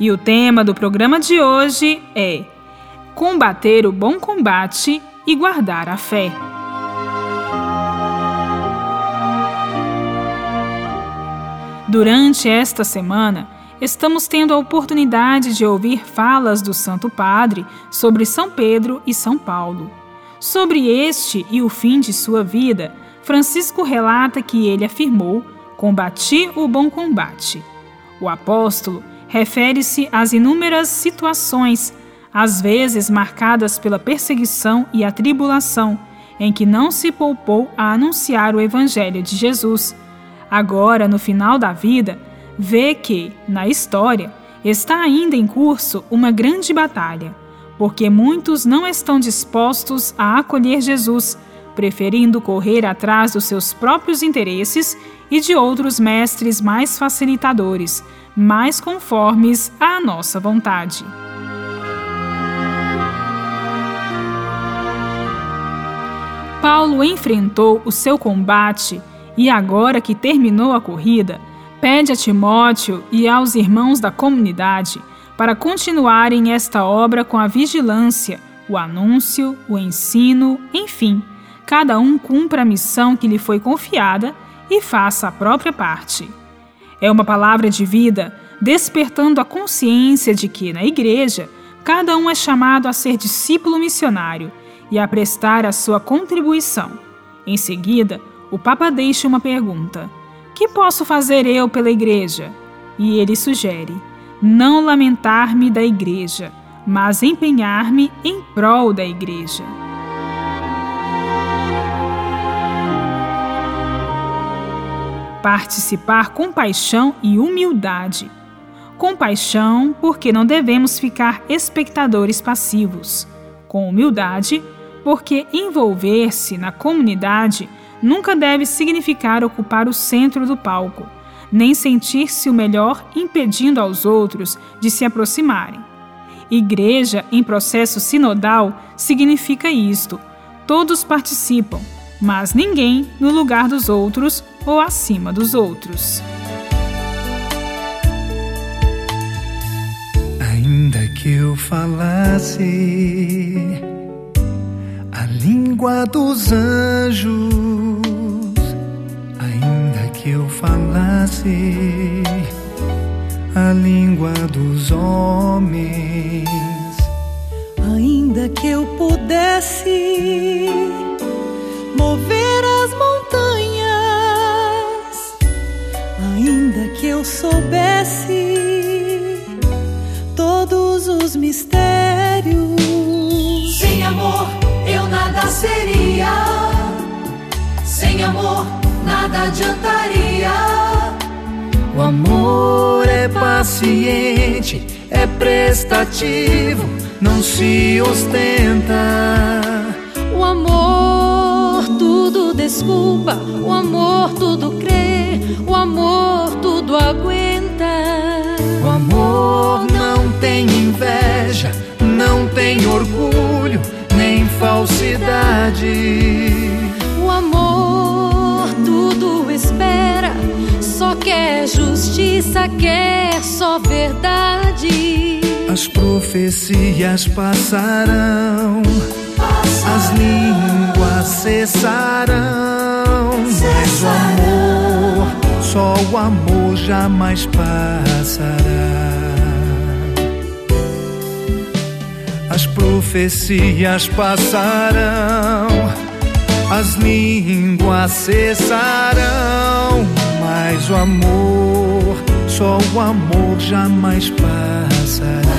E o tema do programa de hoje é Combater o bom combate e guardar a fé. Durante esta semana, estamos tendo a oportunidade de ouvir falas do Santo Padre sobre São Pedro e São Paulo. Sobre este e o fim de sua vida, Francisco relata que ele afirmou: Combati o bom combate. O apóstolo refere-se às inúmeras situações, às vezes marcadas pela perseguição e a tribulação, em que não se poupou a anunciar o Evangelho de Jesus. Agora, no final da vida, vê que, na história, está ainda em curso uma grande batalha, porque muitos não estão dispostos a acolher Jesus, preferindo correr atrás dos seus próprios interesses e de outros mestres mais facilitadores mais conformes à nossa vontade. Paulo enfrentou o seu combate e, agora que terminou a corrida, pede a Timóteo e aos irmãos da comunidade para continuarem esta obra com a vigilância, o anúncio, o ensino, enfim, cada um cumpra a missão que lhe foi confiada e faça a própria parte. É uma palavra de vida, despertando a consciência de que, na igreja, cada um é chamado a ser discípulo missionário e a prestar a sua contribuição. Em seguida, o Papa deixa uma pergunta: Que posso fazer eu pela igreja? E ele sugere: Não lamentar-me da igreja, mas empenhar-me em prol da igreja. Participar com paixão e humildade. Com paixão, porque não devemos ficar espectadores passivos. Com humildade, porque envolver-se na comunidade nunca deve significar ocupar o centro do palco, nem sentir-se o melhor impedindo aos outros de se aproximarem. Igreja em processo sinodal significa isto: todos participam, mas ninguém no lugar dos outros ou acima dos outros. Ainda que eu falasse a língua dos anjos, ainda que eu falasse a língua dos homens, ainda que eu pudesse mover eu soubesse todos os mistérios. Sem amor eu nada seria, sem amor nada adiantaria. O amor é paciente, é prestativo, não se ostenta. O amor desculpa, o amor tudo crê, o amor tudo aguenta. O amor não tem inveja, não tem orgulho, nem falsidade. O amor tudo espera, só quer justiça, quer só verdade. As profecias passarão, as línguas cessarão, mas o amor, só o amor jamais passará. As profecias passarão, as línguas cessarão, mas o amor, só o amor jamais passará.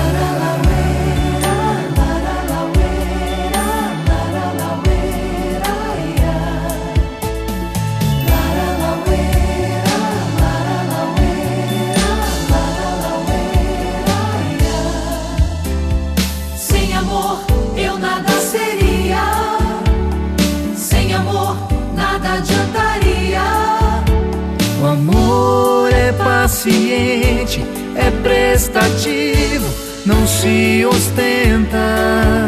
Paciente, é prestativo, não se ostenta.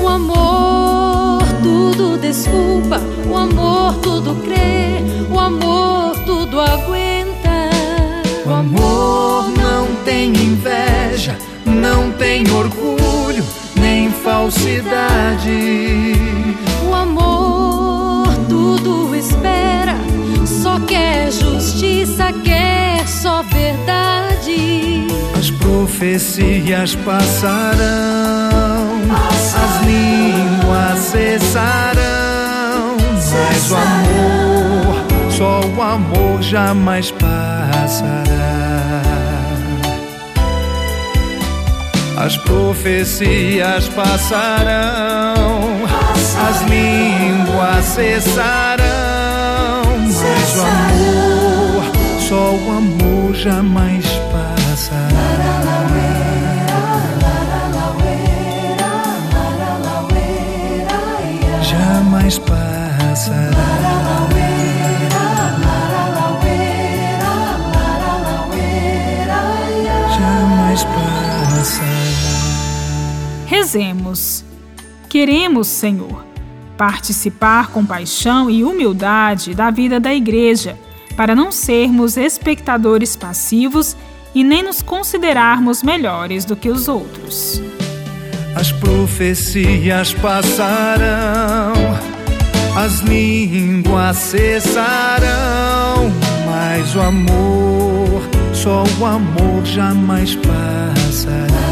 O amor tudo desculpa, o amor tudo crê, o amor tudo aguenta. O amor não tem inveja, não tem orgulho, nem falsidade. O amor tudo espera, só quer justiça, quer só verdade. As profecias passarão, as línguas cessarão, mas o amor, só o amor jamais passará. As profecias passarão, as línguas cessarão, mas o amor, o amor jamais passará. Jamais passará. Jamais passará. Rezemos. Queremos, Senhor, participar com paixão e humildade da vida da Igreja, para não sermos espectadores passivos e nem nos considerarmos melhores do que os outros. As profecias passarão, as línguas cessarão, mas o amor, só o amor jamais passará.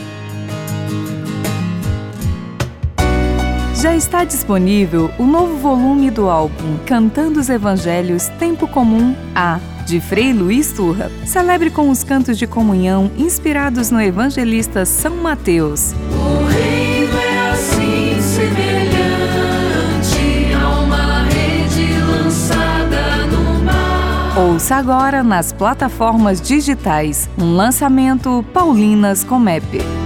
Já está disponível o novo volume do álbum Cantando os Evangelhos Tempo Comum A, de Frei Luiz Turra. Celebre com os cantos de comunhão inspirados no evangelista São Mateus. O reino é assim semelhante a uma rede lançada no mar. Ouça agora nas plataformas digitais um lançamento Paulinas Comep.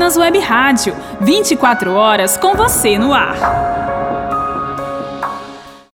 Paulinas Web Rádio, 24 horas com você no ar.